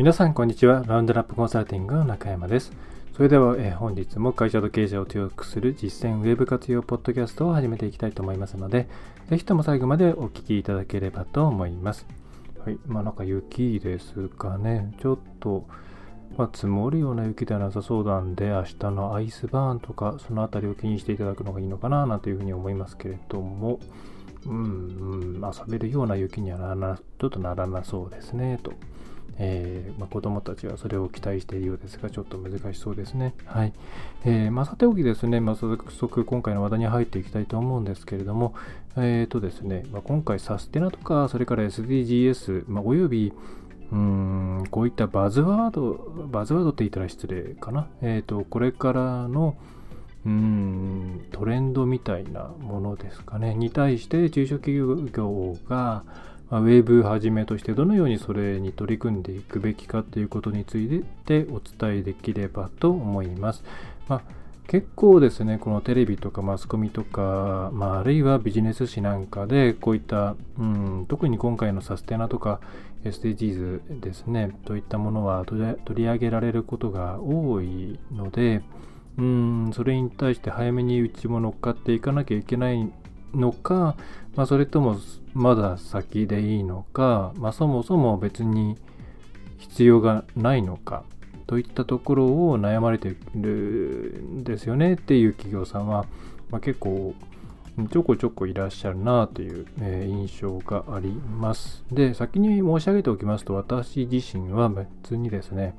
皆さんこんにちは。ラウンドラップコンサルティングの中山です。それでは、えー、本日も会社と経営者を強くする実践ウェブ活用ポッドキャストを始めていきたいと思いますので、ぜひとも最後までお聞きいただければと思います。はい。まあなんか雪ですかね。ちょっと、まあ、積もるような雪ではなさそうなんで、明日のアイスバーンとか、そのあたりを気にしていただくのがいいのかな、なんていうふうに思いますけれども、うん、うん、遊べるような雪にはならな、ちょっとならなそうですね、と。えー、まあ、子供たちはそれを期待しているようですが、ちょっと難しそうですね。はい。えー、まあ、さておきですね、まあ、早速今回の話題に入っていきたいと思うんですけれども、えっ、ー、とですね、まあ、今回サステナとか、それから SDGs、まあ、および、うーん、こういったバズワード、バズワードって言ったら失礼かな。えっ、と、これからの、うーん、トレンドみたいなものですかね、に対して中小企業が、まあ、ウェーブはじめとしてどのようにそれに取り組んでいくべきかということについてお伝えできればと思います。まあ、結構ですね、このテレビとかマスコミとか、まあ、あるいはビジネス誌なんかで、こういった、うん、特に今回のサステナとか SDGs ですね、といったものは取り上げられることが多いので、うん、それに対して早めにうちも乗っかっていかなきゃいけないのか、まあ、それともまだ先でいいのか、まあ、そもそも別に必要がないのかといったところを悩まれてるんですよねっていう企業さんは、まあ、結構ちょこちょこいらっしゃるなという、え、印象があります。で、先に申し上げておきますと、私自身は別にですね、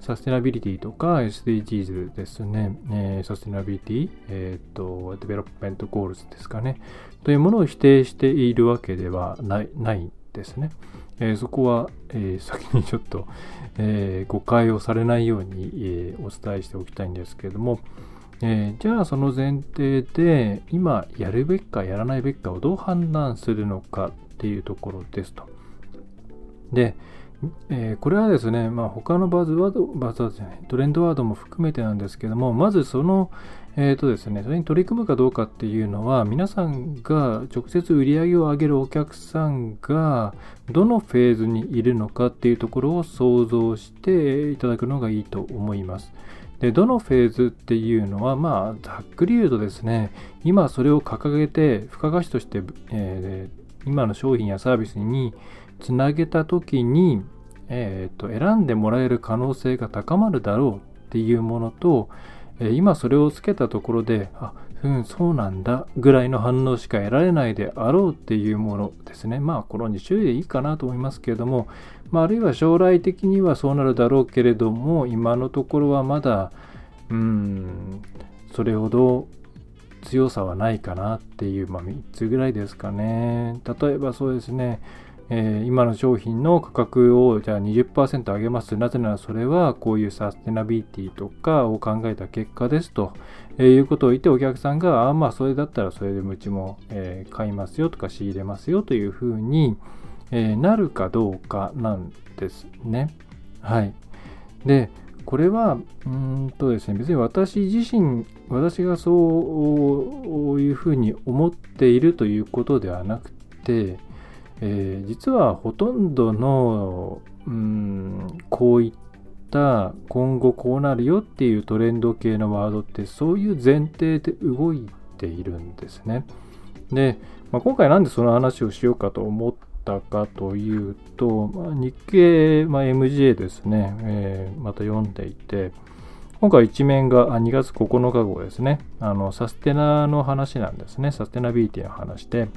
サステナビリティとか SDGs ですね、えー、サステナビリティ、えっ、と、 Development Goals ですかね、というものを否定しているわけではないないですね。えー、そこは、えー、先にちょっと、えー、誤解をされないように、えお伝えしておきたいんですけれども、えじゃあその前提で今やるべきかやらないべきかをどう判断するのかっていうところですと。で、えー、これはですね、まあ、他のバズワード、バズワードじゃない、トレンドワードも含めてなんですけども、まずその、えっ、ー、とですね、それに取り組むかどうかっていうのは、皆さんが直接売り上げを上げるお客さんが、どのフェーズにいるのかっていうところを想像していただくのがいいと思います。で、どのフェーズっていうのは、まあ、ざっくり言うとですね、今それを掲げて、付加価値として、えー、今の商品やサービスにつなげた時に、えーと、選んでもらえる可能性が高まるだろうっていうものと、え、今それをつけたところであうんそうなんだぐらいの反応しか得られないであろうっていうものですね。まあこの2種類でいいかなと思いますけれども、まあ、あるいは将来的にはそうなるだろうけれども今のところはまだうんそれほど強さはないかなっていう、まあ、3つぐらいですかね。例えばそうですね。えー、今の商品の価格をじゃあ20%上げます。なぜならそれはこういうサステナビリティとかを考えた結果ですと、えー、いうことを言ってお客さんが、あまあそれだったらそれでうちも、えー、買いますよとか仕入れますよというふうに、えなるかどうかなんですね。はい。で、これは、うんとですね、別に私自身、私がそういうふうに思っているということではなくて、えー、実はほとんどの、うん、こういった今後こうなるよっていうトレンド系のワードってそういう前提で動いているんですね。で、まあ、今回なんでその話をしようかと思ったかというと、まあ、日経、まあ、MGA ですね、えー、また読んでいて、今回一面が2月9日号ですね、あのサステナの話なんですね、サステナビリティの話で、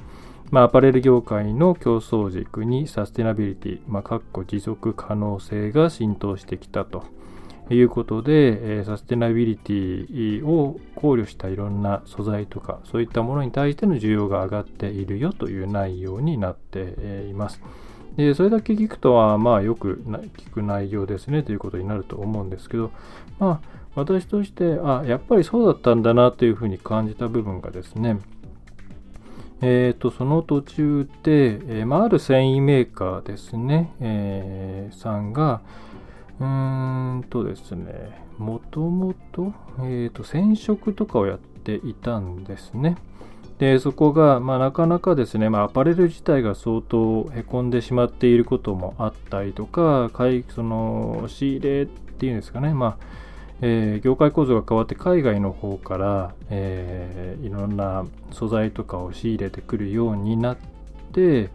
まあ、アパレル業界の競争軸にサステナビリティ、まあ、かっこ持続可能性が浸透してきたということで、え、サステナビリティを考慮したいろんな素材とか、そういったものに対しての需要が上がっているよという内容になっています。でそれだけ聞くとは、まあ、よく聞く内容ですねということになると思うんですけど、まあ、私として、あ、やっぱりそうだったんだなというふうに感じた部分がですね、えーと、その途中で、えーまあ、ある繊維メーカーですね、えー、さんが、うーんとですね、もともと、えーと、染色とかをやっていたんですね。で、そこが、まあ、なかなかですね、まあ、アパレル自体が相当へこんでしまっていることもあったりとか、その仕入れっていうんですかね、まあ、えー、業界構造が変わって海外の方から、えー、いろんな素材とかを仕入れてくるようになって、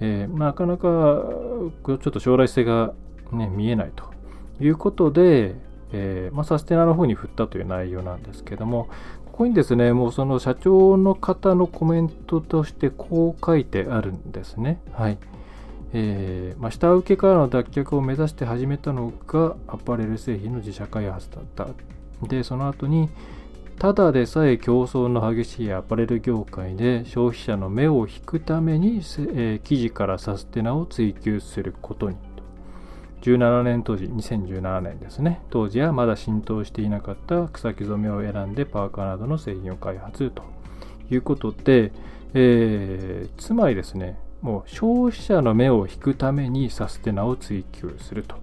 えー、なかなかちょっと将来性が、ね、見えないということで、えまあ、サステナの方に振ったという内容なんですけどもここにですねもうその社長の方のコメントとしてこう書いてあるんですね。はいえー、まあ、下請けからの脱却を目指して始めたのがアパレル製品の自社開発だった。で、その後に、ただでさえ競争の激しいアパレル業界で消費者の目を引くために、えー、記事からサステナを追求することに。17年当時、2017年ですね。当時はまだ浸透していなかった草木染めを選んでパーカーなどの製品を開発ということで、えー、つまりですね、もう消費者の目を引くためにサステナを追求すると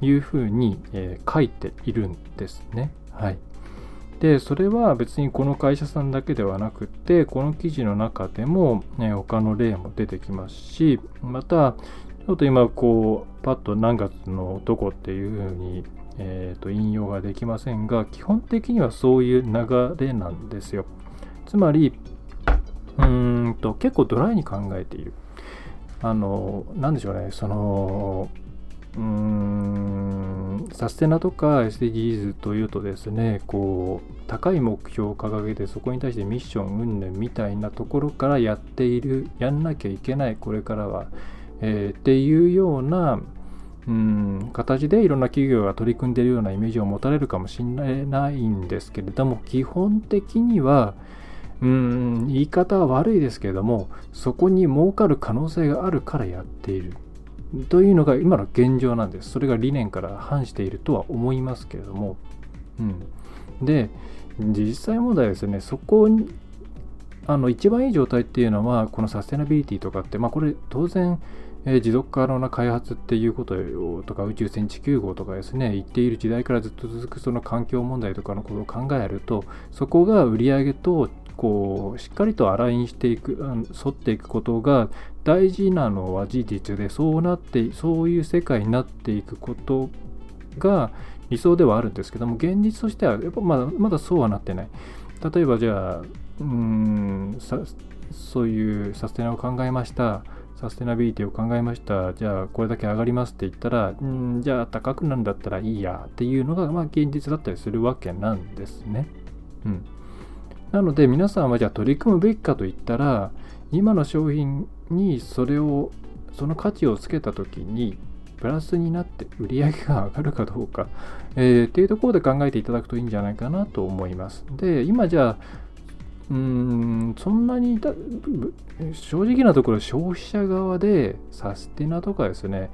いうふうに、えー、書いているんですね。はい。で、それは別にこの会社さんだけではなくて、この記事の中でも、ね、他の例も出てきますし、また、ちょっと今、こう、パッと何月の男っていうふうに、えー、と引用ができませんが、基本的にはそういう流れなんですよ。つまり、うーんと結構ドライに考えている。あの、なんでしょうね、その、うん、サステナとか SDGs というとですね、こう、高い目標を掲げて、そこに対してミッション云々みたいなところからやっている、やんなきゃいけない、これからは、えー、っていうような、うん、形でいろんな企業が取り組んでいるようなイメージを持たれるかもしれないんですけれども、基本的には、うん、言い方は悪いですけれども、そこに儲かる可能性があるからやっている。というのが今の現状なんです。それが理念から反しているとは思いますけれども。うん、で、実際問題ですね、そこに、あの一番いい状態っていうのは、このサステナビリティとかって、まあこれ当然、え、持続可能な開発っていうこととか宇宙船地球号とかですね言っている時代からずっと続くその環境問題とかのことを考えるとそこが売り上げとこうしっかりとアラインしていく沿っていくことが大事なのは事実でそうなってそういう世界になっていくことが理想ではあるんですけども現実としてはやっぱまだまだそうはなってない。例えばじゃあうんそういうサステナを考えました。サステナビリティを考えました。じゃあこれだけ上がりますって言ったらんじゃあ高くなるんだったらいいやっていうのがまあ現実だったりするわけなんですね。うん。なので皆さんはじゃあ取り組むべきかといったら今の商品にそれをその価値をつけた時にプラスになって売り上げが上がるかどうか、えー、っていうところで考えていただくといいんじゃないかなと思います。で、今じゃあ、うーん、そんなに正直なところ消費者側でサステナとかですね、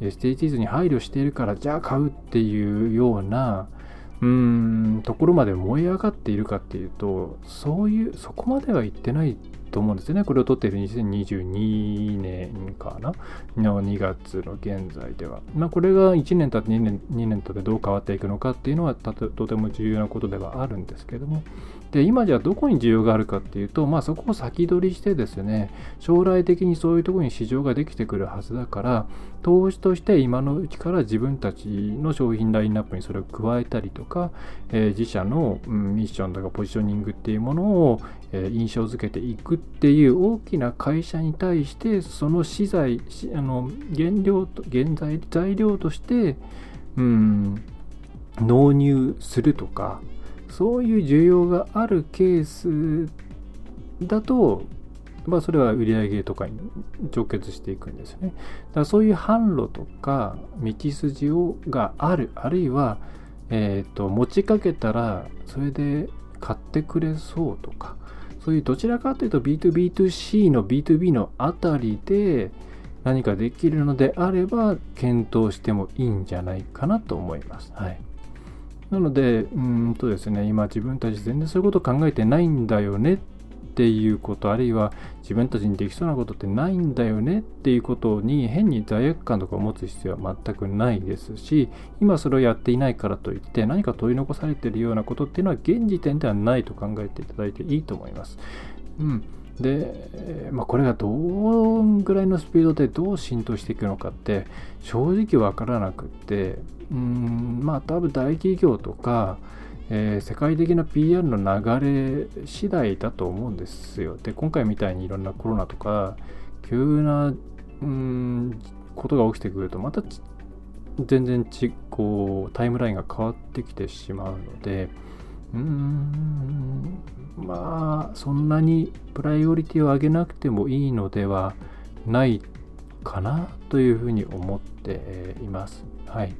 SDGs に配慮しているからじゃあ買うっていうようなうんところまで燃え上がっているかっていうとそういうそこまではいってないと思うんですよね。これを撮っている2022年かな？の2月の現在では、まあ、これが1年経って2年 ,2 年経ってどう変わっていくのかっていうのはとても重要なことではあるんですけども。で今じゃあどこに需要があるかっていうと、まあ、そこを先取りしてですね将来的にそういうところに市場ができてくるはずだから投資として今のうちから自分たちの商品ラインナップにそれを加えたりとか、えー、自社の、うん、ミッションとかポジショニングっていうものを、えー、印象づけていくっていう大きな会社に対してその資材あの原料と原材材料として、うん、納入するとかそういう需要があるケースだと、まあ、それは売上とかに直結していくんですね。だからそういう販路とか道筋をがある、あるいは、えーと、持ちかけたらそれで買ってくれそうとか、そういうどちらかというと B2B2C の B2B のあたりで、何かできるのであれば検討してもいいんじゃないかなと思います。はい。なので、うんとですね、今自分たち全然そういうこと考えてないんだよねっていうこと、あるいは自分たちにできそうなことってないんだよねっていうことに変に罪悪感とかを持つ必要は全くないですし、今それをやっていないからといって何か取り残されているようなことっていうのは現時点ではないと考えていただいていいと思います。うん。で、まあ、これがどんぐらいのスピードでどう浸透していくのかって正直わからなくってうんまあ多分大企業とか、えー、世界的な PR の流れ次第だと思うんですよ。で今回みたいにいろんなコロナとか急なうんことが起きてくるとまた全然ちこうタイムラインが変わってきてしまうのでうーんまあそんなにプライオリティを上げなくてもいいのではないかなというふうに思っています。はい。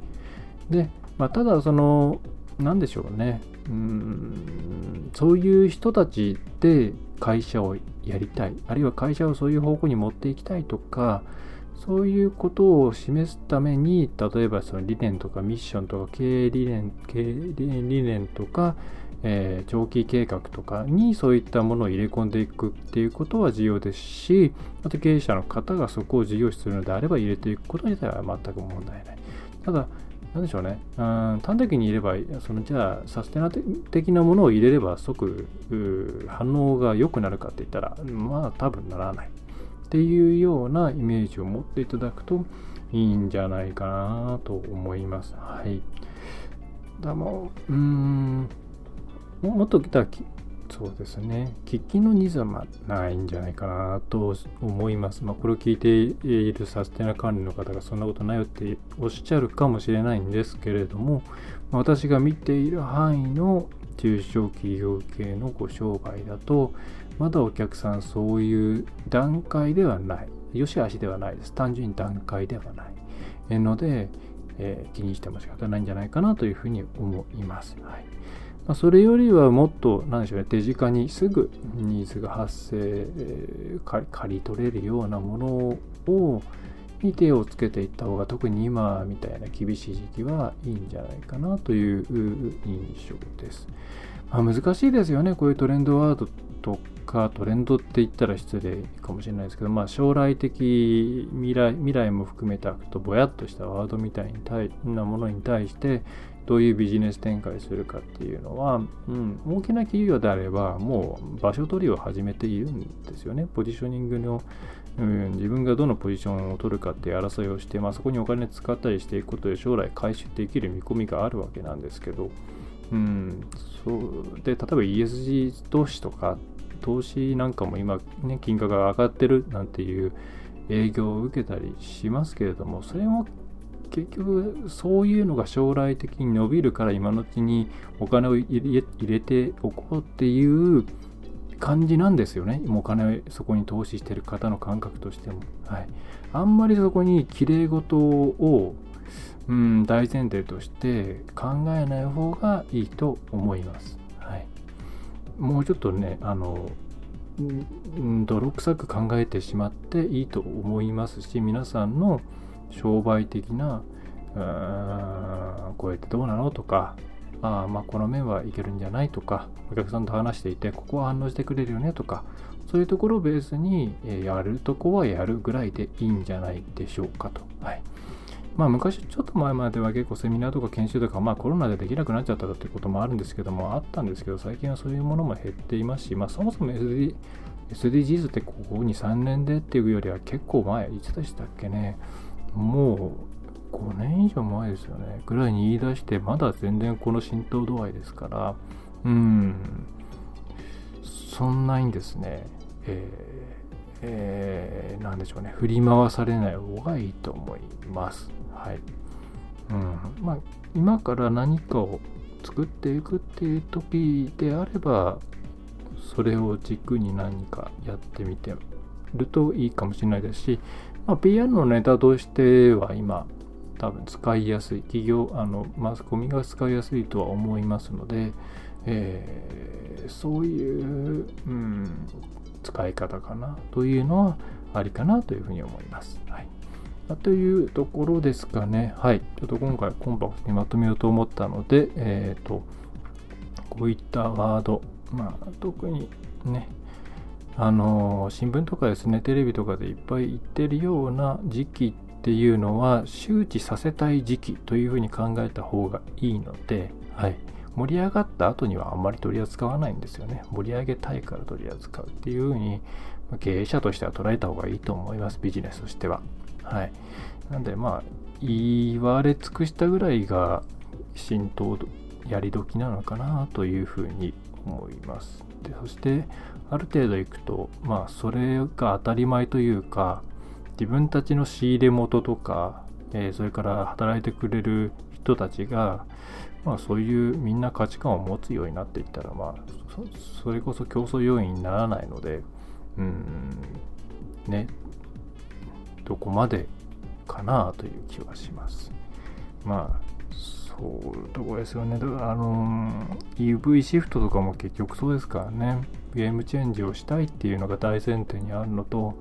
で、まあ、ただその何でしょうねうんそういう人たちで会社をやりたいあるいは会社をそういう方向に持っていきたいとかそういうことを示すために例えばその理念とかミッションとか経営理念経営理念とかえー、長期計画とかにそういったものを入れ込んでいくっていうことは重要ですし、また経営者の方がそこを事業視するのであれば入れていくこと自体は全く問題ない。ただ、なんでしょうね、うん、端的に言えば、そのじゃあ、サステナ的なものを入れれば即反応が良くなるかって言ったら、まあ多分ならない。っていうようなイメージを持っていただくといいんじゃないかなと思います。はい。だもう、うーん。もっと来たそうですね喫緊のニーズはないんじゃないかなと思います。まあ、これを聞いているサステナ管理の方がそんなことないよっておっしゃるかもしれないんですけれども、私が見ている範囲の中小企業系のご商売だとまだお客さんそういう段階ではない。よしあしではないです。単純に段階ではない。ので、えー、気にしても仕方ないんじゃないかなというふうに思います。はいまあ、それよりはもっと、なんでしょうね、手近にすぐニーズが発生、えー、刈り取れるようなものを、に手をつけていった方が、特に今みたいな厳しい時期はいいんじゃないかなという印象です。まあ、難しいですよね、こういうトレンドワードとか、トレンドって言ったら失礼かもしれないですけど、まあ、将来的未来未来も含めたとぼやっとしたワードみたいなものに対して、どういうビジネス展開するかっていうのは、うん、大きな企業であればもう場所取りを始めているんですよね。ポジショニングの、うん、自分がどのポジションを取るかっていう争いをして、まあ、そこにお金使ったりしていくことで将来回収できる見込みがあるわけなんですけど、うん、そう。で例えば ESG 投資とか投資なんかも今、ね、金額が上がってるなんていう営業を受けたりしますけれども、それも結局そういうのが将来的に伸びるから今のうちにお金を入れておこうっていう感じなんですよね。もうお金をそこに投資してる方の感覚としても。はい。あんまりそこにきれい事を、うん、大前提として考えない方がいいと思います。はい。もうちょっとね、あの、泥臭く考えてしまっていいと思いますし、皆さんの商売的な、うーん、こうやってどうなのとか、あまあこの面はいけるんじゃないとか、お客さんと話していて、ここは反応してくれるよねとか、そういうところをベースに、やるとこはやるぐらいでいいんじゃないでしょうかと。はい。まあ昔ちょっと前までは結構セミナーとか研修とか、まあコロナでできなくなっちゃったっていうこともあるんですけども、あったんですけど、最近はそういうものも減っていますし、まあそもそも SD SDGs ってここ2、3年でっていうよりは結構前、いつでしたっけね。もう5年以上前ですよね。ぐらいに言い出して、まだ全然この浸透度合いですから、うん、そんなにですね、えー、えー、なんでしょうね、振り回されない方がいいと思います。はい。うん、まあ、今から何かを作っていくっていう時であれば、それを軸に何かやってみてるといいかもしれないですし、まあ、PR のネタとしては今多分使いやすい企業あのマスコミが使いやすいとは思いますので、えー、そういう、うん、使い方かなというのはありかなというふうに思います。はいというところですかね。はい。ちょっと今回コンパクトにまとめようと思ったので、えっ、ー、と、こういったワード、まあ、特にね、あの新聞とかですね、テレビとかでいっぱい言ってるような時期っていうのは、周知させたい時期というふうに考えた方がいいので、はい。盛り上がった後にはあんまり取り扱わないんですよね。盛り上げたいから取り扱うっていうふうに、経営者としては捉えた方がいいと思います、ビジネスとしては。はい。なんで、まあ、言われ尽くしたぐらいが浸透やり時なのかなというふうに思います。でそして、ある程度いくと、まあ、それが当たり前というか、自分たちの仕入れ元とか、えー、それから働いてくれる人たちが、まあ、そういうみんな価値観を持つようになっていったら、まあ、それこそ競争要因にならないので、うん、ね、どこまでかなという気はします。まあ、そういうとこですよね。だからあの EV シフトとかも結局そうですからね。ゲームチェンジをしたいっていうのが大前提にあるのと、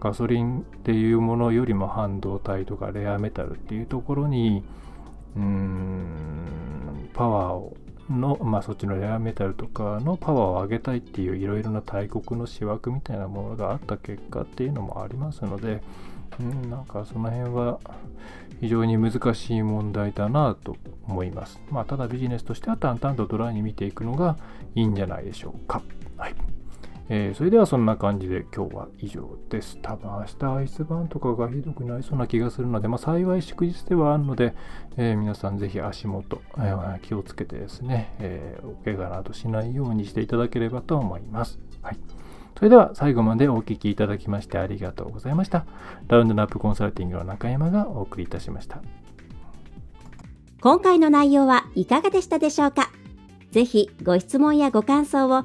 ガソリンっていうものよりも半導体とかレアメタルっていうところに、うん、パワーをの、まあ、そっちのレアメタルとかのパワーを上げたいっていういろいろな大国の思惑みたいなものがあった結果っていうのもありますので、うん、なんかその辺は非常に難しい問題だなと思います。まあ、ただビジネスとしては淡々とドライに見ていくのがいいんじゃないでしょうか。はい。えー、それではそんな感じで今日は以上です。多分明日アイスバーンとかがひどくなりそうな気がするので、まあ、幸い祝日ではあるので、えー、皆さんぜひ足元、えー、気をつけてですね、えお怪我などしないようにしていただければと思います。はい。それでは最後までお聴きいただきましてありがとうございました。ラウンドナップコンサルティングの中山がお送りいたしました。今回の内容はいかがでしたでしょうか？ぜひご質問やご感想を